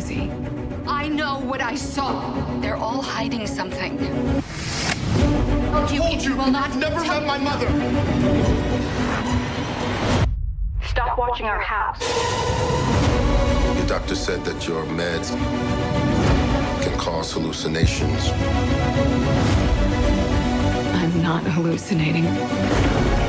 crazy. I know what I saw. They're all hiding something. I told you, will not you've never met my mother. Stop watching our house. The doctor said that your meds can cause hallucinations. I'm not hallucinating.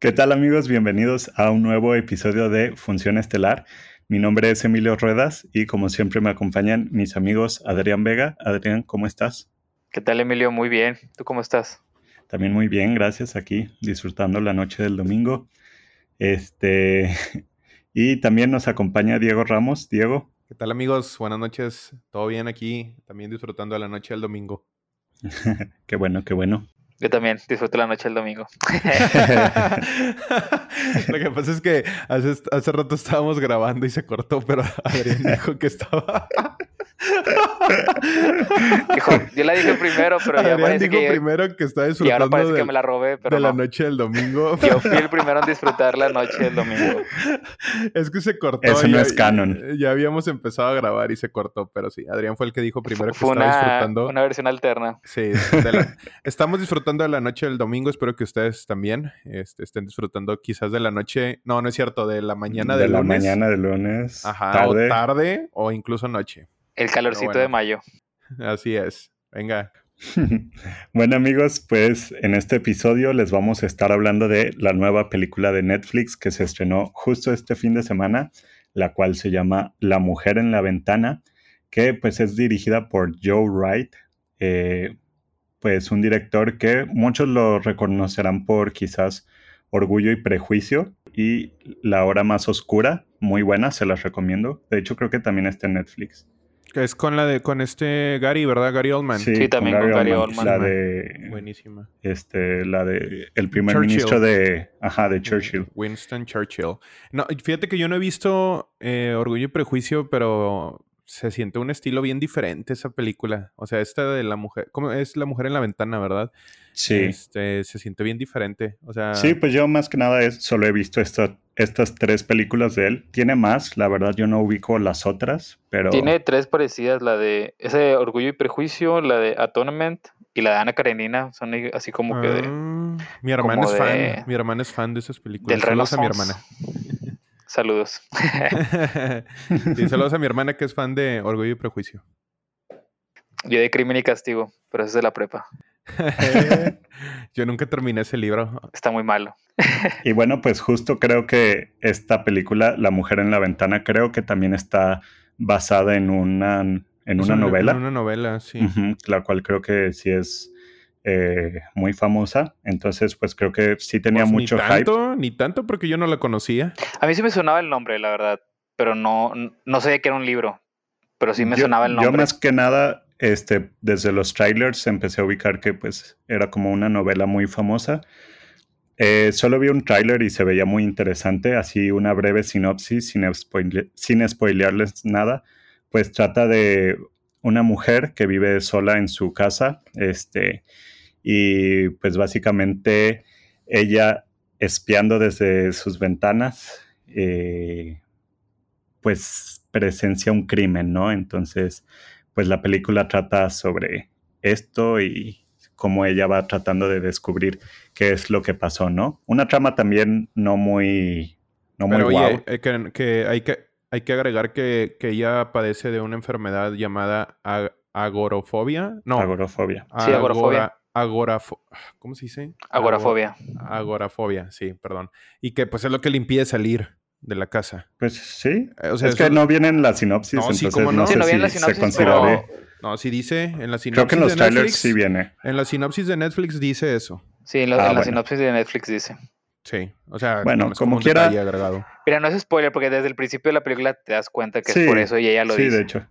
¿Qué tal amigos? Bienvenidos a un nuevo episodio de Función Estelar. Mi nombre es Emilio Ruedas y como siempre me acompañan mis amigos Adrián Vega. Adrián, ¿cómo estás? ¿Qué tal Emilio? Muy bien. ¿Tú cómo estás? También muy bien, gracias. Aquí disfrutando la noche del domingo. Este y también nos acompaña Diego Ramos. Diego. ¿Qué tal amigos? Buenas noches. ¿Todo bien aquí? También disfrutando de la noche del domingo. qué bueno, qué bueno. Yo también disfruto la noche del domingo. Lo que pasa es que hace, hace rato estábamos grabando y se cortó, pero Adrián dijo que estaba. Dijo, yo la dije primero, pero ya Adrián parece dijo que... primero que está Y ahora disfrutando parece de, que me la robé, pero de la no. noche del domingo. Yo fui el primero en disfrutar la noche del domingo. es que se cortó. Eso no ya- es canon. Ya habíamos empezado a grabar y se cortó, pero sí, Adrián fue el que dijo primero que estaba una, disfrutando. una versión alterna. Sí, de la- estamos disfrutando de la noche del domingo. Espero que ustedes también este, estén disfrutando quizás de la noche. No, no es cierto, de la mañana de de, la lunes. mañana de lunes. Ajá, tarde. o tarde o incluso noche. El calorcito bueno. de mayo. Así es. Venga. bueno amigos, pues en este episodio les vamos a estar hablando de la nueva película de Netflix que se estrenó justo este fin de semana, la cual se llama La mujer en la ventana, que pues es dirigida por Joe Wright, eh, pues un director que muchos lo reconocerán por quizás Orgullo y Prejuicio y La hora más oscura, muy buena, se las recomiendo. De hecho creo que también está en Netflix. Que es con la de con este Gary, ¿verdad? Gary Oldman. Sí, también con Gary Oldman. La de Buenísima. este, la de el primer Churchill. ministro de, ajá, de Churchill. Winston Churchill. No, fíjate que yo no he visto eh, Orgullo y Prejuicio, pero se siente un estilo bien diferente esa película. O sea, esta de la mujer, ¿cómo es la mujer en la ventana, verdad? Sí. Este, se siente bien diferente. O sea, Sí, pues yo más que nada es, solo he visto esta- estas tres películas de él. Tiene más, la verdad yo no ubico las otras, pero Tiene tres parecidas, la de ese Orgullo y Prejuicio, la de Atonement y la de Ana Karenina. Son así como que de... ah, mi hermana es fan. de- Mi hermana es fan de esas películas. del Saludos a mi hermana. Saludos. sí, saludos a mi hermana que es fan de Orgullo y Prejuicio. Yo de Crimen y Castigo, pero eso es de la prepa. Yo nunca terminé ese libro. Está muy malo. y bueno, pues justo creo que esta película, La mujer en la ventana, creo que también está basada en una, en una novela. En una novela, sí. La cual creo que sí es eh, muy famosa. Entonces, pues creo que sí tenía Pues, mucho ni hype. tanto, ni tanto porque yo no la conocía. A mí sí me sonaba el nombre, la verdad, pero no, no sabía que era un libro, pero sí me yo, sonaba el yo nombre. más que nada, este, desde los trailers empecé a ubicar que pues era como una novela muy famosa. Eh, solo vi un trailer y se veía muy interesante, así una breve sinopsis sin, spoile- sin spoilearles nada. Pues trata de una mujer que vive sola en su casa, este, y pues básicamente ella espiando desde sus ventanas, eh, pues presencia un crimen, ¿no? Entonces, pues la película trata sobre esto y cómo ella va tratando de descubrir qué es lo que pasó, ¿no? Una trama también no muy, no muy Pero oye, guau. eh, que, que hay que hay que agregar que, que ella padece de una enfermedad llamada ag- agorofobia. No, Agorafobia. Sí, agorafobia. agora- agorafo- ¿Cómo se dice? Agorafobia. Ago- agorafobia, sí, perdón. Y que pues es lo que le impide salir de la casa. Pues sí. Eh, o sea, es eso- que no viene en la sinopsis, No, sí, entonces cómo no, no. sé Sí, no viene en la si sinopsis, se pero- No, sí dice en la sinopsis Creo que en los de trailers Netflix, sí viene. En la sinopsis de Netflix dice eso. Sí, en, lo- Ah, en la sinopsis de Netflix dice. Sí, o sea, Bueno, como quiera- agregado. Mira, no es spoiler porque desde el principio de la película te das cuenta que Sí, es por eso y ella lo sí, dice. de hecho.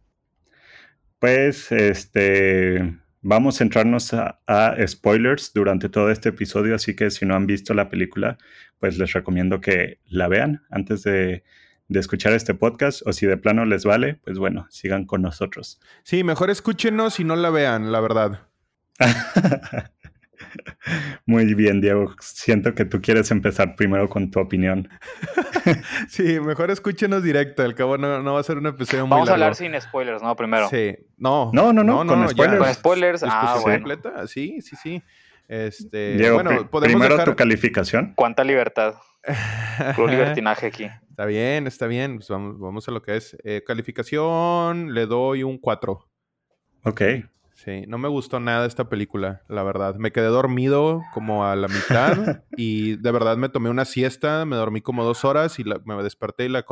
Pues, este, vamos a centrarnos a, a spoilers durante todo este episodio, así que si no han visto la película, pues les recomiendo que la vean antes de, de escuchar este podcast, o si de plano les vale, pues bueno, sigan con nosotros. Sí, mejor escúchenos y no la vean, la verdad. Muy bien, Diego. Siento que tú quieres empezar primero con tu opinión. sí, mejor escúchenos directo. Al cabo no, no va a ser un episodio muy Vamos a hablar sin spoilers, ¿no? Primero. Sí. No. No, no, no, con ya. spoilers. Con spoilers. Ah, bueno. completa. Sí, sí, sí. Este, Diego, bueno, podemos primero dejar... tu calificación. ¿Cuánta libertad? Puro libertinaje aquí. Está bien, está bien. Pues vamos, vamos a lo que es. Eh, calificación, le doy un 4. Ok. Sí, no me gustó nada esta película, la verdad. Me quedé dormido como a la mitad y de verdad me tomé una siesta, me dormí como dos horas y la- me desperté y la,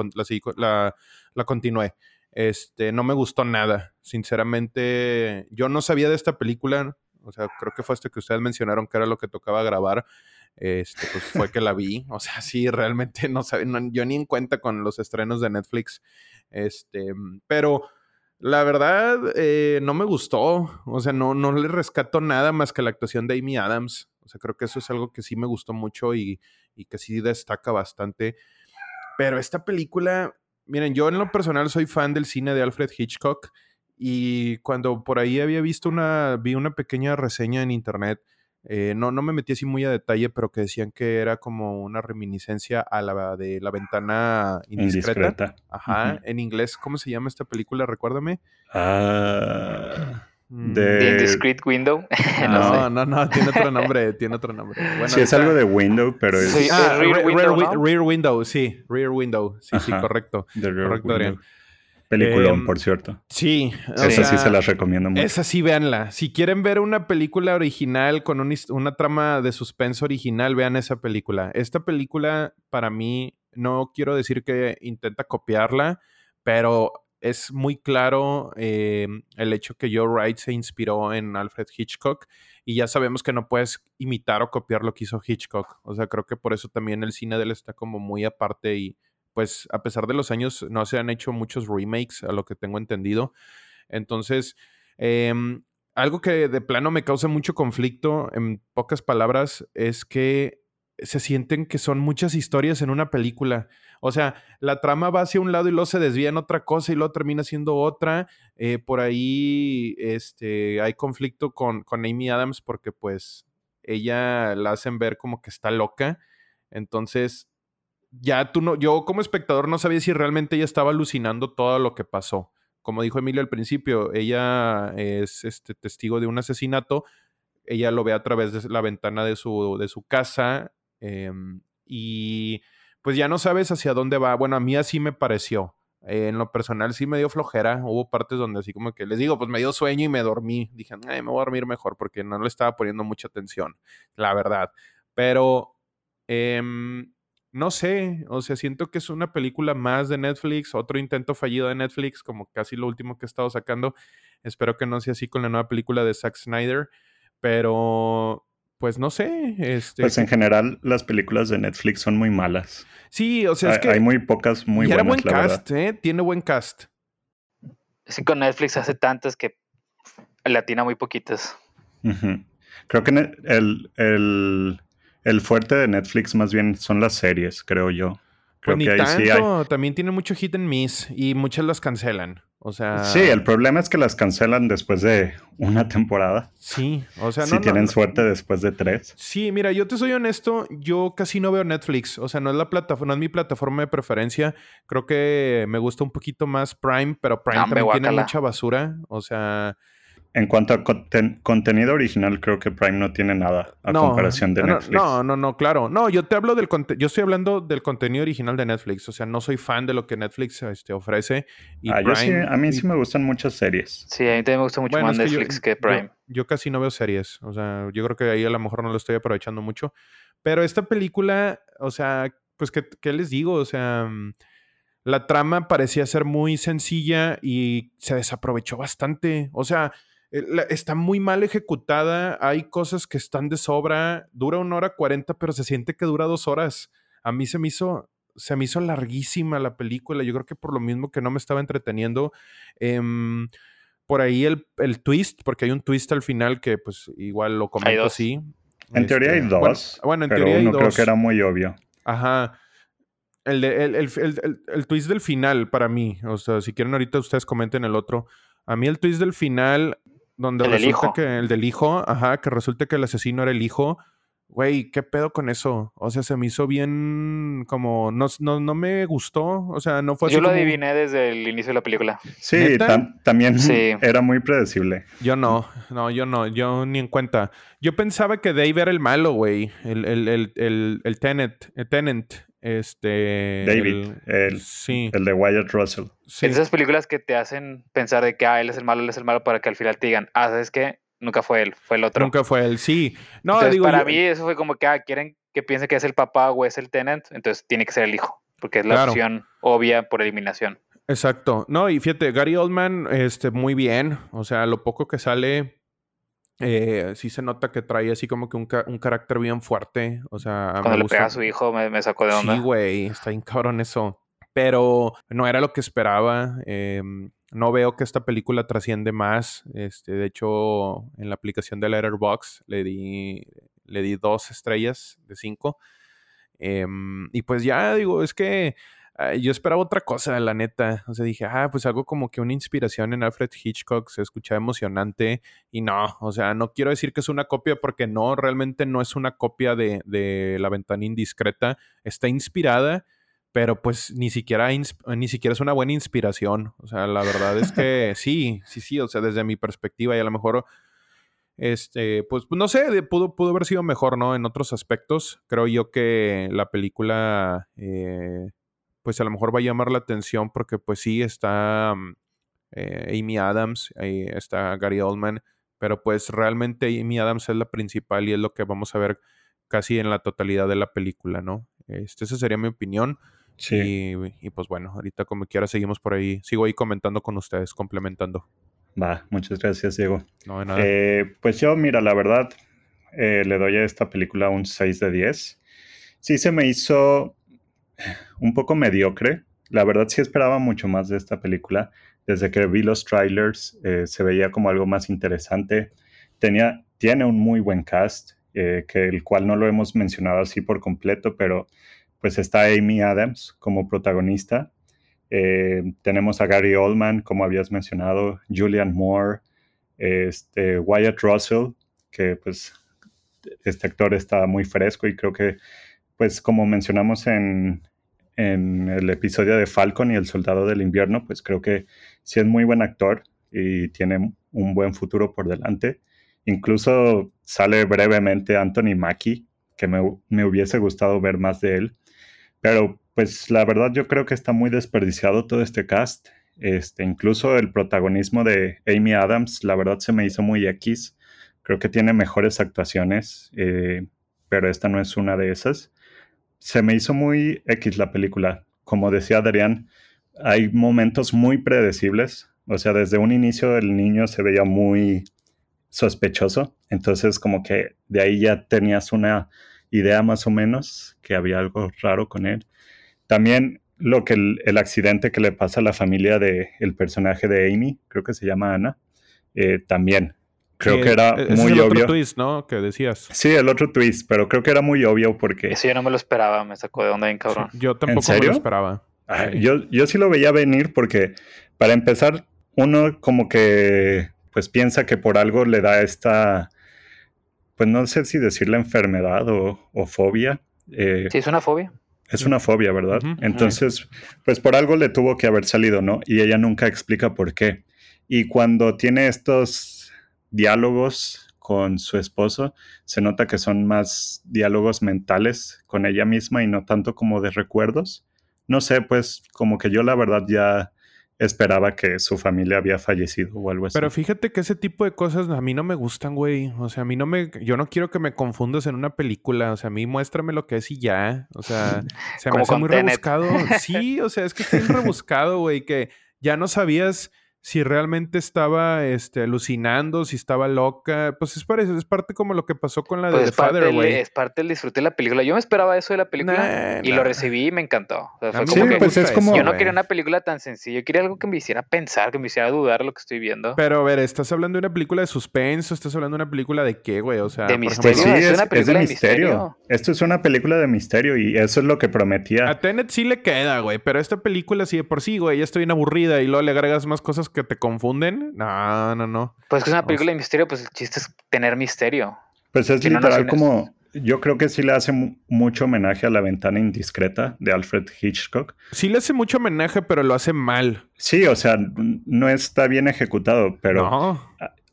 la, continué. Este, no me gustó nada, sinceramente. Yo no sabía de esta película, o sea, creo que fue esto que ustedes mencionaron que era lo que tocaba grabar. Este, pues fue que la vi. O sea, sí, realmente no sabía, no- yo ni en cuenta con los estrenos de Netflix. Este, pero la verdad, eh, no me gustó. O sea, no, no le rescato nada más que la actuación de Amy Adams. O sea, creo que eso es algo que sí me gustó mucho y, y que sí destaca bastante. Pero esta película, miren, yo en lo personal soy fan del cine de Alfred Hitchcock. Y cuando por ahí había visto una, vi una pequeña reseña en internet, eh, no, no me metí así muy a detalle, pero que decían que era como una reminiscencia a la de la ventana indiscreta. Indiscreta. Ajá, en inglés, ¿cómo se llama esta película? Recuérdame. Ah, Mm, de- The Indiscreet Window. no, No, sé. no, no, tiene otro nombre, tiene otro nombre. Bueno, sí, es algo de Window, pero es Sí, Ah, Rear Rear, Window, Rear Wi- ¿no? Rear Window, sí, Rear Window, sí, sí, correcto. correcto, Window. Adrián. Peliculón, Em, por cierto. Sí, Esa sí se las recomiendo mucho. Esa sí, véanla. Si quieren ver una película original con un una trama de suspenso original, vean esa película. Esta película, para mí, no quiero decir que intenta copiarla, pero es muy claro eh, el hecho que Joe Wright se inspiró en Alfred Hitchcock y ya sabemos que no puedes imitar o copiar lo que hizo Hitchcock. O sea, creo que por eso también el cine de él está como muy aparte y pues a pesar de los años no se han hecho muchos remakes, a lo que tengo entendido. Entonces, em, algo que de plano me causa mucho conflicto, en pocas palabras, es que se sienten que son muchas historias en una película. O sea, la trama va hacia un lado y luego se desvía en otra cosa y luego termina siendo otra. Eh, por ahí este, hay conflicto con, con Amy Adams porque pues ella la hacen ver como que está loca. Entonces, ya tú no, yo como espectador no sabía si realmente ella estaba alucinando todo lo que pasó. Como dijo Emilio al principio, ella es este testigo de un asesinato. Ella lo ve a través de la ventana de su, de su casa. em, y pues ya no sabes hacia dónde va. Bueno, a mí así me pareció. En lo personal sí me dio flojera. Hubo partes donde así como que les digo, pues me dio sueño y me dormí. Dije, "Ay, me voy a dormir mejor porque no le estaba poniendo mucha atención, la verdad. Pero em, no sé, o sea, siento que es una película más de Netflix, otro intento fallido de Netflix, como casi lo último que he estado sacando. Espero que no sea así con la nueva película de Zack Snyder, pero pues no sé. Este, Pues en general, las películas de Netflix son muy malas. sí, o sea, es hay, que hay muy pocas muy y era buenas, buen la cast, ¿eh? Tiene buen cast. Sí, con Netflix hace tantas que le atina muy poquitas. verdad. Creo que el, el, el fuerte de Netflix más bien son las series, creo yo. Creo Pues ni que ahí tanto, sí hay. también tiene mucho hit and miss y muchas las cancelan. O sea, Sí, el problema es que las cancelan después de una temporada. sí, o sea, si no, no, tienen no. suerte después de tres. Sí, mira, yo te soy honesto, yo casi no veo Netflix, o sea, no es la plataforma, no es mi plataforma de preferencia. Creo que me gusta un poquito más Prime, pero Prime también tiene mucha basura, o sea, En cuanto a conten- contenido original, creo que Prime no tiene nada a no, comparación de no, Netflix. No, no, no, claro. No, yo te hablo del conte- yo estoy hablando del contenido original de Netflix, o sea, no soy fan de lo que Netflix este, ofrece y Ah, yo sí- Prime- a mí y- sí me gustan muchas series. Sí, a mí también me gusta mucho Bueno, más es que yo- Netflix que Prime. Yo, casi no veo series. O sea, yo creo que ahí a lo mejor no lo estoy aprovechando mucho. Pero esta película, o sea, pues, ¿qué, qué les digo? O sea, mm, la trama parecía ser muy sencilla y se desaprovechó bastante. O sea, está muy mal ejecutada. Hay cosas que están de sobra. Dura una hora cuarenta, pero se siente que dura dos horas. A mí se me hizo. Se me hizo larguísima la película. Yo creo que por lo mismo que no me estaba entreteniendo. Em, por ahí el, el twist, porque hay un twist al final que pues igual lo comento así. En teoría hay Este, dos, Bueno, bueno, en pero teoría hay uno creo dos. que era muy obvio. Ajá. El, de- el, el- el- el- el twist del final para mí, o sea, si quieren ahorita ustedes comenten el otro. A mí el twist del final, donde El resulta hijo. que el del hijo, ajá, que resulta que el asesino era el hijo, güey, ¿qué pedo con eso? O sea, se me hizo bien como, no, no, no me gustó, o sea, no fue así Yo lo como- adiviné desde el inicio de la película. Sí, también Sí. era muy predecible. Yo no, no, yo no, yo ni en cuenta. Yo pensaba que Dave era el malo, güey, el, el, el, el, el Tenet, el Tenant, este... David, el- sí, El de Wyatt Russell. sí. Esas películas que te hacen pensar de que ah, él es el malo, él es el malo, para que al final te digan, ah, ¿sabes qué? Nunca fue él, fue el otro. Nunca fue él, sí. No, Entonces, digo, para yo- mí eso fue como que ah, quieren que piense que es el papá o es el tenant, entonces tiene que ser el hijo, porque es la Claro. opción obvia por eliminación. Exacto. No, y fíjate, Gary Oldman, este, muy bien. O sea, lo poco que sale, eh, sí se nota que trae así como que un, ca- un carácter bien fuerte. O sea, Cuando me le gusta- pega a su hijo me, me sacó de onda. Sí, güey, está bien cabrón eso. Pero no era lo que esperaba. eh, no veo que esta película trasciende más. Este, de hecho, en la aplicación de Letterboxd le di, le di dos estrellas de cinco. Em, y pues ya digo, es que ah, yo esperaba otra cosa, la neta. O sea, dije, ah, pues algo como que una inspiración en Alfred Hitchcock se escuchaba emocionante. Y no, o sea, no quiero decir que es una copia porque no, realmente no es una copia de, de La ventana indiscreta. Está inspirada, pero pues ni siquiera, ni siquiera es una buena inspiración. O sea, la verdad es que sí, sí, sí, o sea, desde mi perspectiva y a lo mejor, este, pues no sé, pudo, pudo haber sido mejor, ¿no? En otros aspectos, creo yo que la película, eh, pues a lo mejor va a llamar la atención porque pues sí está mm, eh, Amy Adams, ahí está Gary Oldman, pero pues realmente Amy Adams es la principal y es lo que vamos a ver casi en la totalidad de la película, ¿no? Este, esa sería mi opinión. Sí. Y, y, pues bueno, ahorita como quiera seguimos por ahí. Sigo ahí comentando con ustedes, complementando. Va, muchas gracias, Diego. No de nada. Eh, pues yo, mira, la verdad, eh, le doy a esta película un 6 de 10. Sí se me hizo un poco mediocre. La verdad sí esperaba mucho más de esta película. Desde que vi los trailers eh, se veía como algo más interesante. Tenía, tiene un muy buen cast, eh, que el cual no lo hemos mencionado así por completo, pero pues está Amy Adams como protagonista. Eh, tenemos a Gary Oldman, como habías mencionado, Julian Moore, este, Wyatt Russell, que pues este actor está muy fresco y creo que, pues como mencionamos en, el episodio de Falcon y el Soldado del Invierno, pues creo que sí es muy buen actor y tiene un buen futuro por delante. Incluso sale brevemente Anthony Mackie, que me, me hubiese gustado ver más de él. Pero pues la verdad yo creo que está muy desperdiciado todo este cast. Este, incluso el protagonismo de Amy Adams, la verdad se me hizo muy X. Creo que tiene mejores actuaciones, eh, pero esta no es una de esas. Se me hizo muy X la película. Como decía Adrián, hay momentos muy predecibles. O sea, desde un inicio el niño se veía muy sospechoso. Entonces, como que de ahí ya tenías una idea más o menos que había algo raro con él. También lo que el, accidente que le pasa a la familia del el personaje de Amy, creo que se llama Ana, eh, también. Creo Sí, que era ese es muy el otro obvio. twist, ¿no? Que decías. Sí, el otro twist, pero creo que era muy obvio porque Eso yo no me lo esperaba, me sacó de onda bien cabrón. Yo tampoco me serio? lo esperaba. Ah, Sí. yo, yo sí lo veía venir porque, para empezar, uno como que pues piensa que por algo le da esta, pues no sé si decirle enfermedad o, o fobia. eh, Sí, es una fobia. Es una fobia, ¿verdad? Ujú. Entonces, pues por algo le tuvo que haber salido, ¿no? Y ella nunca explica por qué. Y cuando tiene estos diálogos con su esposo, se nota que son más diálogos mentales con ella misma y no tanto como de recuerdos. No sé, pues como que yo la verdad ya esperaba que su familia había fallecido o algo así. Pero fíjate que ese tipo de cosas a mí no me gustan, güey. O sea, a mí no me... Yo no quiero que me confundas en una película. O sea, a mí muéstrame lo que es y ya. O sea, se me hace muy Tenet. rebuscado. Sí, o sea, es que está rebuscado, güey, que ya no sabías si realmente estaba este, alucinando, si estaba loca. Pues es, parece, es parte como lo que pasó con la de Pues The es, parte Father, güey. es parte del disfrute de la película. Yo me esperaba eso de la película Nah, y nah. lo recibí y me encantó. O sea, fue como que pues, es como- yo no quería una película tan sencilla. Yo quería algo que me hiciera pensar, que me hiciera dudar lo que estoy viendo. Pero a ver, ¿estás hablando de una película de suspenso? ¿Estás hablando de una película de qué, güey? O sea, De misterio. Pues sí, ejemplo, es es, una es película de de misterio. misterio. Esto es una película de misterio y eso es lo que prometía. A Tenet sí le queda, güey, pero esta película sí de por sí, güey, ya estoy bien aburrida y luego le agregas más cosas que te confunden. No, no, no. Pues que es una O película de misterio, pues el chiste es tener misterio. Pues es Que literal como yo creo que sí le hace mu- mucho homenaje a La ventana indiscreta de Alfred Hitchcock. Sí le hace mucho homenaje, pero lo hace mal. Sí, o sea, no está bien ejecutado, pero no.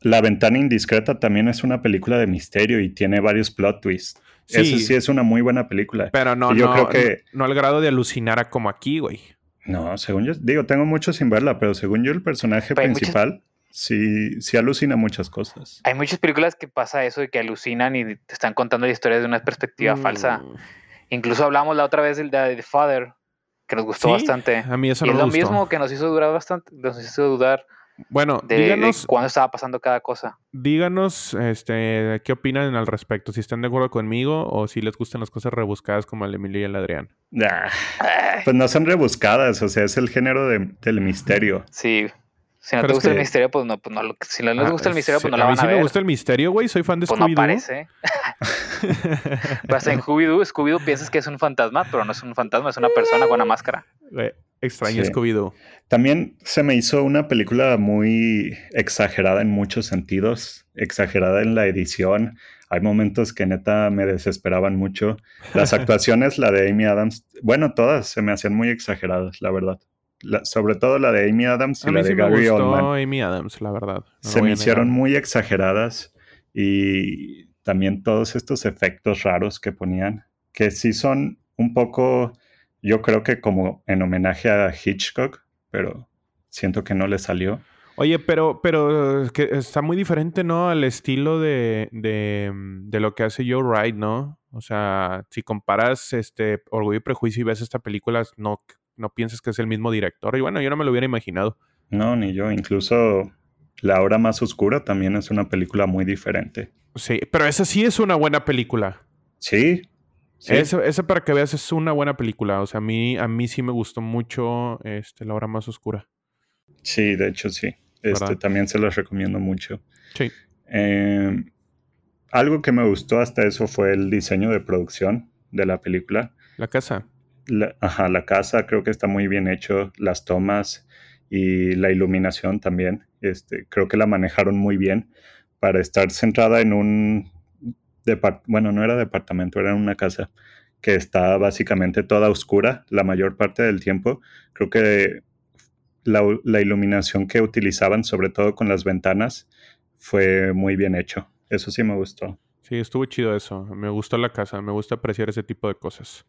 La ventana indiscreta también es una película de misterio y tiene varios plot twists. Sí. Eso sí es una muy buena película. Pero no, Y yo no, creo que no al grado de alucinar a como aquí, güey. No, según yo, digo, tengo mucho sin verla, pero según yo el personaje Pero hay muchas- principal sí, sí alucina muchas cosas. Hay muchas películas que pasa eso de que alucinan y te están contando la historia de una perspectiva Mm, falsa. Incluso hablamos la otra vez del de The Father, que nos gustó Sí, bastante. A mí eso y no es me lo gustó. mismo que nos hizo durar bastante, nos hizo dudar Bueno, de, de díganos, cuándo estaba pasando cada cosa. díganos este, qué opinan al respecto. Si están de acuerdo conmigo o si les gustan las cosas rebuscadas como el Emilio y el Adrián. Pues no son rebuscadas, o sea, es el género de- del misterio. sí. Si no Pero te gusta que- el misterio, pues no, pues no lo- si no les Ah, gusta el misterio, sí, pues no la a mí van a sí ver. me gusta el misterio, güey. Soy fan de pues no Scooby-Doo. aparece. Pero hasta en Scooby-Doo, Scooby-Doo piensas que es un fantasma, pero no es un fantasma, es una persona con una máscara. Güey, Extraño Sí. Scooby-Doo. También se me hizo una película muy exagerada en muchos sentidos, exagerada en la edición. Hay momentos que neta me desesperaban mucho. Las actuaciones, la de Amy Adams, bueno, todas se me hacían muy exageradas, la verdad. La- sobre todo la de Amy Adams y A la de sí me Gary gustó Oldman. Amy Adams, la verdad. no se me hicieron muy exageradas y también todos estos efectos raros que ponían, que sí son un poco, yo creo que como en homenaje a Hitchcock, pero siento que no le salió. Oye, pero, pero que está muy diferente, ¿no? Al estilo de, de, de lo que hace Joe Wright, ¿no? O sea, si comparas este Orgullo y Prejuicio y ves esta película, no, no piensas que es el mismo director. Y bueno, yo no me lo hubiera imaginado. No, ni yo. Incluso La Hora Más Oscura también es una película muy diferente. Sí, pero esa sí es una buena película. Sí. Sí. Esa para que veas es una buena película. O sea, a mí, a mí sí me gustó mucho este, La Hora Más Oscura. Sí, de hecho sí. Este, también se los recomiendo mucho. Sí. Eh, algo que me gustó hasta eso fue el diseño de producción de la película. La casa. La, ajá, la casa creo que está muy bien hecho, las tomas y la iluminación también. Este, creo que la manejaron muy bien para estar centrada en un bueno, no era departamento, era una casa que está básicamente toda oscura la mayor parte del tiempo. Creo que la, la iluminación que utilizaban, sobre todo con las ventanas, fue muy bien hecho. Eso sí me gustó. Sí, estuvo chido eso. Me gustó la casa. Me gusta apreciar ese tipo de cosas.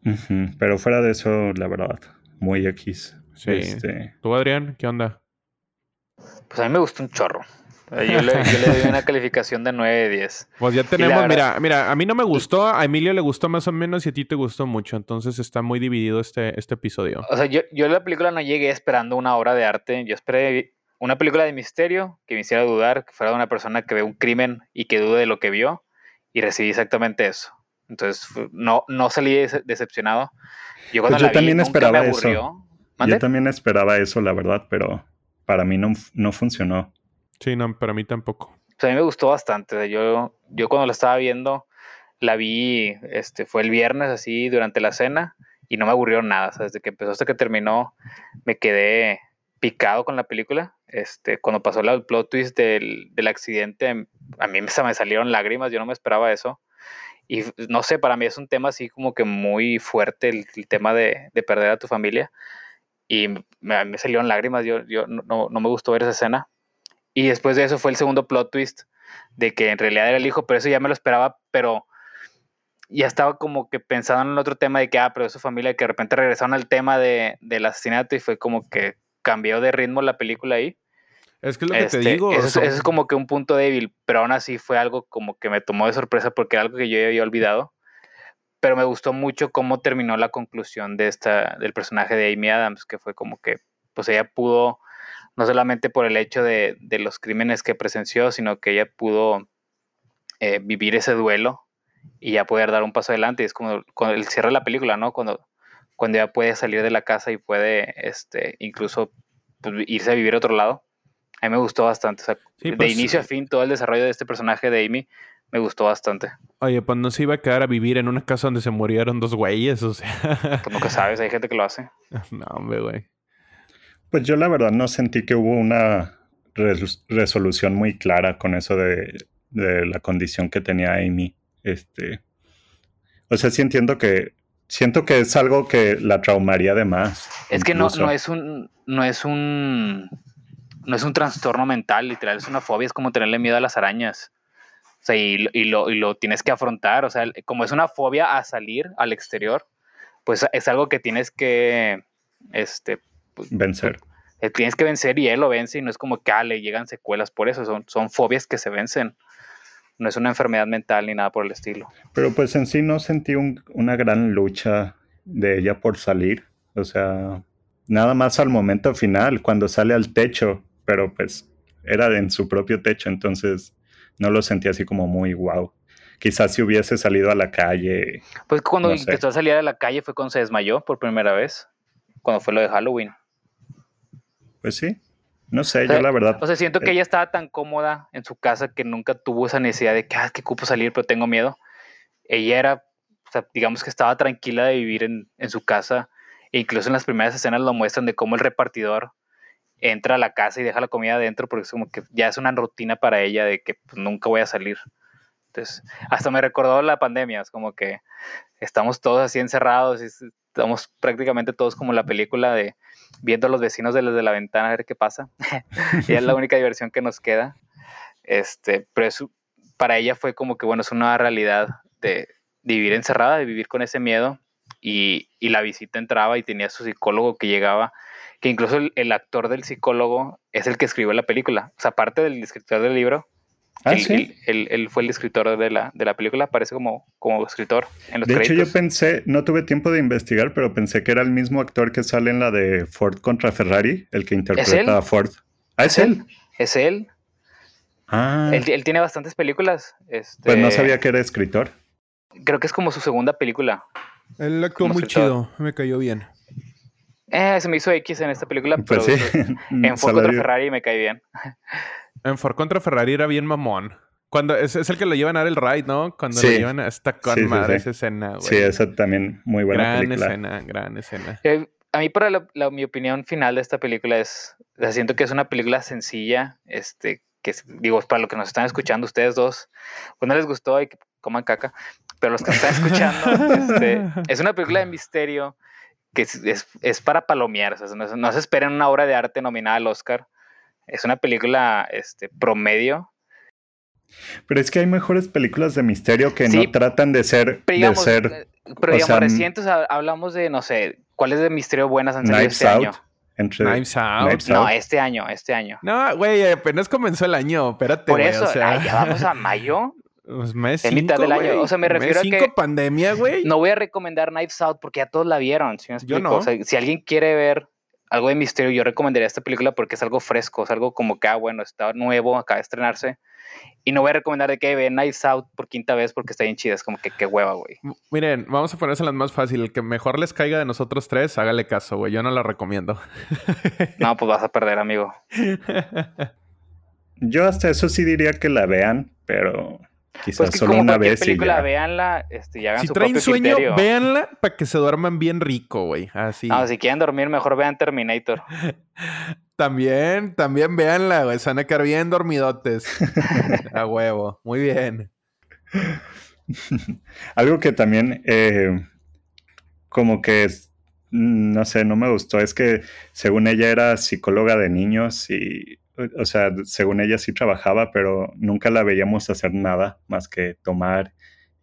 Pero fuera de eso, la verdad, muy X. Sí. Este, ¿Tú, Adrián? ¿Qué onda? Pues a mí me gustó un chorro. Yo le, yo le doy una calificación de 9 de 10. Pues ya tenemos, verdad- mira, mira, a mí no me gustó, a Emilio le gustó más o menos y a ti te gustó mucho, entonces está muy dividido este, este episodio. O sea, yo, yo en la película no llegué esperando una obra de arte. Yo esperé una película de misterio que me hiciera dudar, que fuera de una persona que ve un crimen y que dude de lo que vio. Y recibí exactamente eso. Entonces, no, no salí dece- decepcionado. Yo cuando Pues yo la vi, también nunca esperaba me eso. yo también esperaba eso, la verdad, pero para mí no, no funcionó. Sí, no, para mí tampoco. Pues a mí me gustó bastante. Yo, yo cuando la estaba viendo, la vi, este, fue el viernes así durante la cena y no me aburrió nada. o sea, desde que empezó hasta que terminó, me quedé picado con la película. Este, cuando pasó el plot twist del, del accidente, a mí se me salieron lágrimas, yo no me esperaba eso. Y no sé, para mí es un tema así como que muy fuerte el, el tema de, de perder a tu familia. Y me, me salieron lágrimas, yo, yo no, no- no me gustó ver esa escena. Y después de eso fue el segundo plot twist de que en realidad era el hijo, pero eso ya me lo esperaba, pero ya estaba como que pensando en el otro tema de que, ah, pero es su familia, que de repente regresaron al tema de, del asesinato y fue como que cambió de ritmo la película ahí. Es que es lo que Este, te digo. eso, es- son- eso es como que un punto débil, pero aún así fue algo como que me tomó de sorpresa porque era algo que yo ya había olvidado. Pero me gustó mucho cómo terminó la conclusión de esta, del personaje de Amy Adams, que fue como que pues ella pudo, no solamente por el hecho de, de los crímenes que presenció, sino que ella pudo eh, vivir ese duelo y ya poder dar un paso adelante. Y es como cuando el cierre de la película, ¿no? Cuando, cuando ya puede salir de la casa y puede este, incluso pues, irse a vivir a otro lado. A mí me gustó bastante. o sea, Sí, de pues, inicio a fin, todo el desarrollo de este personaje de Amy me gustó bastante. Oye, pues no se iba a quedar a vivir en una casa donde se murieron dos güeyes, o sea. Pues nunca sabes, hay gente que lo hace. no, hombre, güey. Pues yo la verdad no sentí que hubo una res- resolución muy clara con eso de, de la condición que tenía Amy. Este, O sea, sí entiendo que siento que es algo que la traumaría de más. Es que no, no es un no es un no es un trastorno mental, literal, es una fobia, es como tenerle miedo a las arañas. O sea, y, y, lo, y lo tienes que afrontar, o sea, como es una fobia a salir al exterior, pues es algo que tienes que este pues, vencer. Eh, tienes que vencer y él lo vence y no es como que ah, le llegan secuelas por eso, son, son fobias que se vencen. No es una enfermedad mental ni nada por el estilo. Pero pues en sí no sentí un, una gran lucha de ella por salir. O sea, nada más al momento final, cuando sale al techo, pero pues era en su propio techo, entonces no lo sentí así como muy wow. Quizás si hubiese salido a la calle. Pues cuando no empezó a salir a la calle fue cuando se desmayó por primera vez, cuando fue lo de Halloween. Pues sí. No sé, o sea, yo la verdad. O sea, siento que ella estaba tan cómoda en su casa que nunca tuvo esa necesidad de que, ah, que cupo salir, pero tengo miedo. Ella era, o sea, digamos que estaba tranquila de vivir en, en su casa. E incluso en las primeras escenas lo muestran de cómo el repartidor entra a la casa y deja la comida adentro porque es como que ya es una rutina para ella de que pues, nunca voy a salir. Entonces, hasta me recordó la pandemia, es como que estamos todos así encerrados y estamos prácticamente todos como la película de viendo a los vecinos desde la ventana a ver qué pasa. y es la única diversión que nos queda. Este, pero eso, para ella fue como que, bueno, es una realidad de, de vivir encerrada, de vivir con ese miedo. Y, y, la visita entraba y tenía su psicólogo que llegaba, que incluso el, el, actor del psicólogo es el que escribió la película. O sea, aparte del escritor del libro, Ah, él, ¿sí? él, él, fue el escritor de la, de la película, aparece como, como escritor en los De créditos. hecho, yo pensé, no tuve tiempo de investigar, pero pensé que era el mismo actor que sale en la de Ford contra Ferrari, el que interpreta a Ford. Ah, es, ¿Es él. Es él. Ah. Él, él, tiene bastantes películas. Este, pues no sabía que era escritor. Creo que es como su segunda película. Él actuó muy escritor. chido, me cayó bien. Eh, se me hizo X en esta película, pues pero sí. en Ford contra Ferrari me cae bien. En Ford contra Ferrari era bien mamón. Cuando es, es, el que lo llevan a dar el ride, ¿no? Cuando sí. lo llevan a esta con Sí, sí, madre sí. esa escena, güey. Sí, esa también muy buena gran película. escena, gran escena. Eh, a mí, para la, la, mi opinión final de esta película es, o sea, siento que es una película sencilla, este, que digo, para los que nos están escuchando, ustedes dos, pues no les gustó y que coman caca, pero los que nos están escuchando, este, es una película de misterio que es, es, es para palomear, o sea, no, no, se esperen una obra de arte nominada al Oscar, es una película este, promedio. Pero es que hay mejores películas de misterio que Sí, no tratan de ser, Pero digamos, de ser eh, pero o digamos sea, recientes ha- hablamos de, no sé, ¿cuáles de misterio buenas han salido este Out. año? Entre Knives Out. Knives No, Out. este año, este año. No, güey, apenas comenzó el año. Espérate, Por güey. eso, o sea, ay, ya vamos a mayo. pues, mes Es mitad cinco, del año. O sea, me refiero Mes a que- cinco pandemia, güey. No voy a recomendar Knives Out porque ya todos la vieron. ¿sí me Yo no. O sea, si alguien quiere ver algo de misterio, yo recomendaría esta película porque es algo fresco, es algo como que, ah, bueno, está nuevo, acaba de estrenarse. Y no voy a recomendar de que ve Knives Out por quinta vez porque está bien chida. Es como que qué hueva, güey. Miren, vamos a ponerse las más fácil. El que mejor les caiga de nosotros tres, hágale caso, güey. Yo no la recomiendo. No, pues vas a perder, amigo. Yo hasta eso sí diría que la vean, pero quizás Pues que solo como una vez y película, ya. véanla este, y hagan si su traen propio sueño, criterio. véanla para que se duerman bien rico, güey. Así. No, si quieren dormir, mejor vean Terminator. También, también véanla, güey. Se van a quedar bien dormidotes. a huevo. Muy bien. Algo que también eh, como que mm, no sé, no me gustó es que según ella era psicóloga de niños y o sea, según ella sí trabajaba, pero nunca la veíamos hacer nada más que tomar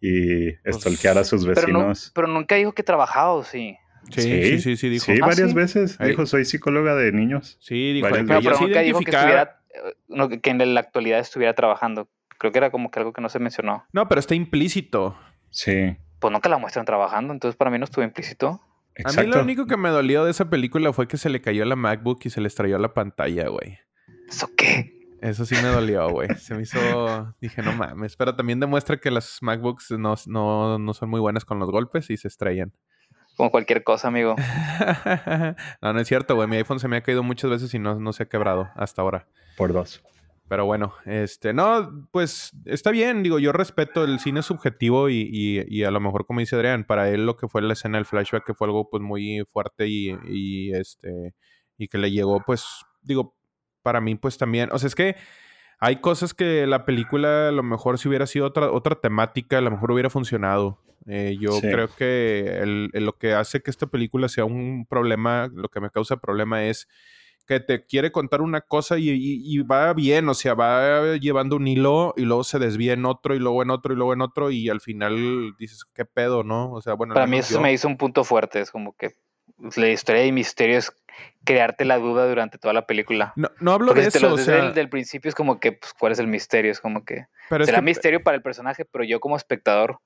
y estolquear a sus Pues, Pero, no, vecinos. pero nunca dijo que trabajaba, ¿o sí? Sí, sí, sí, sí, dijo. Sí, Ah, varias ¿sí? veces. Ahí. Dijo, soy psicóloga de niños. Sí, dijo. Pero, pero sí nunca dijo que estuviera, eh, no, que en la actualidad estuviera trabajando. Creo que era como que algo que no se mencionó. No, pero está implícito. Sí, Pues nunca la muestran trabajando, entonces para mí no estuvo implícito. exacto. A mí lo único que me dolió de esa película fue que se le cayó la MacBook y se le estrelló la pantalla, güey. ¿Eso qué? Eso sí me dolió, güey. Se me hizo... Dije, no mames. Pero también demuestra que las MacBooks no, no, no son muy buenas con los golpes y se estrellan. Como cualquier cosa, amigo. no, no es cierto, güey. Mi iPhone se me ha caído muchas veces y no, no se ha quebrado hasta ahora. Por dos. Pero bueno, este, no, pues está bien, digo, yo respeto el cine subjetivo y, y, y a lo mejor como dice Adrián, para él lo que fue la escena del flashback que fue algo pues muy fuerte y, y este, y que le llegó pues, digo, para mí pues también, o sea, es que hay cosas que la película a lo mejor si hubiera sido otra, otra temática, a lo mejor hubiera funcionado. Eh, yo Sí. creo que el- el- lo que hace que esta película sea un problema, lo que me causa problema es que te quiere contar una cosa y, y- y va bien, o sea, va llevando un hilo y luego se desvía en otro y luego en otro y luego en otro y al final dices, ¿qué pedo, no? O sea, bueno, Para mí eso yo- me hizo un punto fuerte. Es como que la historia de misterio es crearte la duda durante toda la película. No, no hablo Porque de si eso, lo o desde sea, el del principio es como que, pues, ¿cuál es el misterio? Es como que pero es será que- misterio para el personaje, pero yo como espectador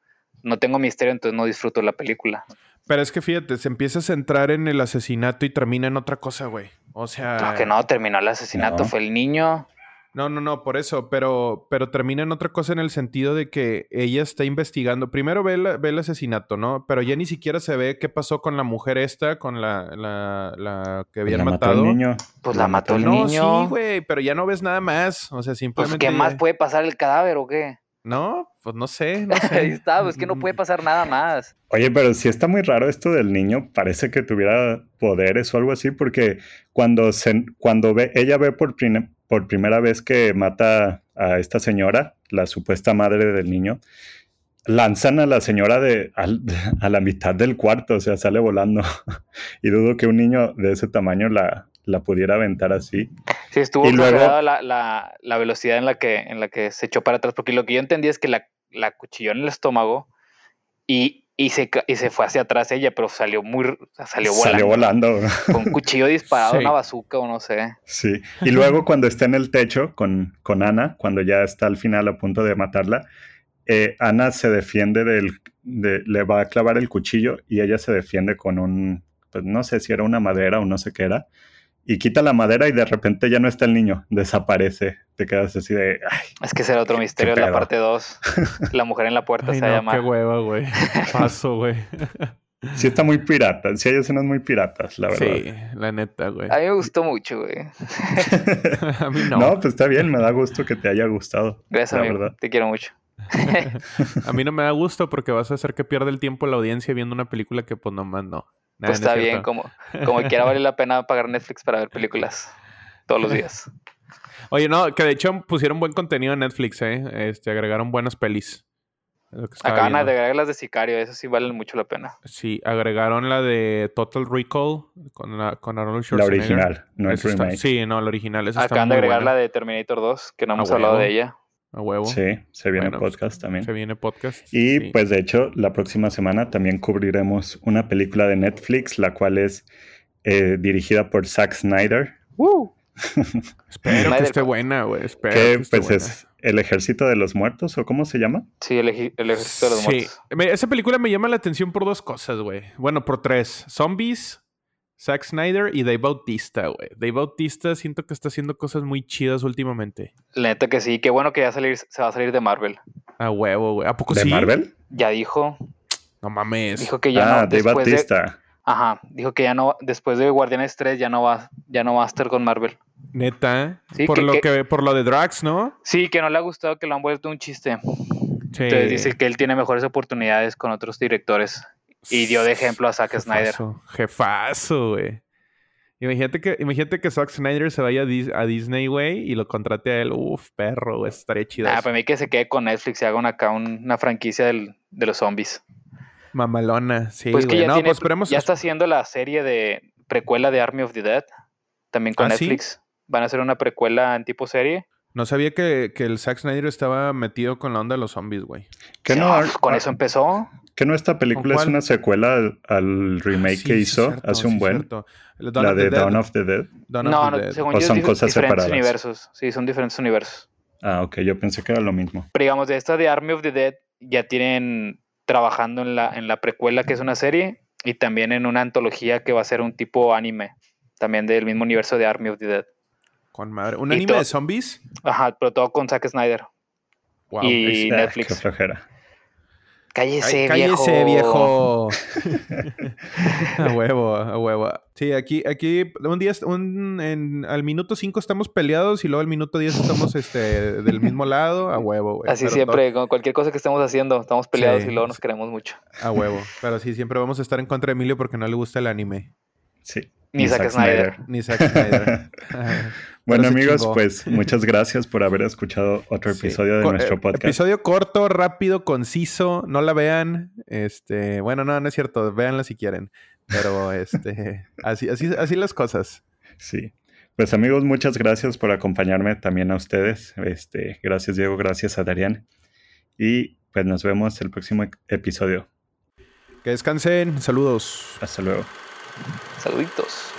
no tengo misterio, entonces no disfruto la película. Pero es que fíjate, se empieza a centrar en el asesinato y termina en otra cosa, güey. O sea. No, que no, terminó el asesinato, No. fue el niño. No, no, no, por eso, pero, pero termina en otra cosa en el sentido de que ella está investigando. Primero ve, la- ve el asesinato, ¿no? Pero ya ni siquiera se ve qué pasó con la mujer esta, con la, la, la que habían la mató matado. el niño. Pues la mató el No, niño. sí, güey, pero ya no ves nada más. O sea, Pues, simplemente. ¿qué más puede pasar el cadáver o qué? No, pues no sé, no Ahí sé. está, pues que no puede pasar nada más. Oye, pero si está muy raro esto del niño, parece que tuviera poderes o algo así, porque cuando, se, cuando ve, ella ve por, prine- por primera vez que mata a esta señora, la supuesta madre del niño, lanzan a la señora de, al- a la mitad del cuarto, o sea, sale volando. y dudo que un niño de ese tamaño la, la pudiera aventar así. Sí, estuvo Y luego- la, la velocidad en la, que, en la que se echó para atrás, porque lo que yo entendí es que la, la cuchilló en el estómago y, y, se, y se fue hacia atrás ella, pero salió muy, salió volando. Salió volando. Con un cuchillo disparado, Sí. una bazooka o no sé. Sí, y luego cuando está en el techo con, con Ana, cuando ya está al final a punto de matarla, eh, Ana se defiende del, de- le va a clavar el cuchillo y ella se defiende con un, pues no sé si era una madera o no sé qué era, y quita la madera y de repente ya no está el niño, desaparece, te quedas así de, ay, Es que será otro misterio de la parte 2. La mujer en la puerta Ay, se no, llamar. qué hueva, güey. Paso, güey. sí está muy pirata, sí hay escenas muy piratas, la verdad. Sí, la neta, güey. A mí me gustó mucho, güey. A mí no. No. pues está bien, me da gusto que te haya gustado. Gracias, la amigo. verdad. Te quiero mucho. A mí no me da gusto porque vas a hacer que pierda el tiempo la audiencia viendo una película que pues nomás no. Nah, Pues no es está bien, como, como quiera vale la pena pagar Netflix para ver películas todos los días. Oye, no, que de hecho pusieron buen contenido en Netflix, ¿eh? Este, agregaron buenas pelis. Es Acaban de agregar las de Sicario, eso sí valen mucho la pena. Sí, agregaron la de Total Recall con, la, con Arnold La Schwarzenegger. original, no el está- remake. sí, no, la original. Esa Acaban de agregar buena. la de Terminator 2, que no hemos A hablado de ella. A huevo. Sí, se viene Bueno, pues, podcast también. Se viene podcast. Y sí. pues de hecho, la próxima semana también cubriremos una película de Netflix, la cual es eh, dirigida por Zack Snyder, Espero que esté buena, güey. Espero que que esté pues buena. es El Ejército de los Muertos, o cómo se llama. Sí, el, ejército de los Sí. muertos. Me- Esa película me llama la atención por dos cosas, güey. Bueno, por tres. Zombies, Zack Snyder y Dave Bautista, güey. Dave Bautista siento que está haciendo cosas muy chidas últimamente. La neta que sí, qué bueno que ya salir, se va a salir de Marvel. A huevo, güey. ¿A poco ¿De sí? Marvel? Ya dijo, No mames. dijo que ya ah, no, Dave después de, Bautista. ajá, dijo que ya no, después de Guardianes 3 ya no va, ya no va a estar con Marvel. Neta. Sí, por que- lo que- que, por lo de Drax, ¿no? Sí, que no le ha gustado que lo han vuelto un chiste. Sí. Entonces dice que él tiene mejores oportunidades con otros directores. Y dio de ejemplo a Zack Snyder. Jefazo, güey. Imagínate que, imagínate que Zack Snyder se vaya a, Dis- a Disney, güey, y lo contrate a él. Uf, perro, güey. Estaría chido. Ah, para mí que se quede con Netflix y haga una, acá un- una franquicia del- de los zombies. Mamalona, sí, pues que güey. ya, No, tiene- pues esperemos. ya está haciendo la serie de precuela de Army of the Dead. También con ¿Ah, sí? Netflix. Van a hacer una precuela en tipo serie. No sabía que, que el Zack Snyder estaba metido con la onda de los zombies, güey. ¿Que Sí, no, ah, con eso empezó. que no esta película ¿Con es una secuela al, al remake Sí, que sí, hizo cierto, hace un sí, buen? La de. Dawn of the Dead. No, the no, Dead. según ¿O yo son cosas diferentes separadas? universos. Sí, son diferentes universos. Ah, ok, yo pensé que era lo mismo. Pero digamos, de esta de Army of the Dead ya tienen trabajando en la, en la precuela que es una serie y también en una antología que va a ser un tipo anime. También del mismo universo de Army of the Dead. Con madre. ¿Un Y anime de zombies? Ajá, pero todo con Zack Snyder. Wow. Y Ah, Netflix. Qué flojera. Cállese, Ay, viejo. cállese, viejo. a huevo, a huevo. Sí, aquí, aquí un día, un, en- al minuto 5 estamos peleados y luego al minuto 10 estamos este, del mismo lado. A huevo, güey. Así Pero siempre, con cualquier cosa que estemos haciendo, estamos peleados Sí, y luego nos queremos mucho. A huevo. Pero sí, siempre vamos a estar en contra de Emilio porque no le gusta el anime. Sí. Ni, Zack Snyder. Ni Zack Snyder. bueno, amigos, chingó. pues muchas gracias por haber escuchado otro Sí. episodio de Co- nuestro eh, podcast. Episodio corto, rápido, conciso. No la vean. Este, bueno, no, no es cierto. Véanla si quieren. Pero este, así, así, así las cosas. Sí. Pues amigos, muchas gracias por acompañarme también a ustedes. Este, gracias Diego, gracias a Darían. Y pues nos vemos el próximo episodio. Que descansen. Saludos. Hasta luego. Saluditos.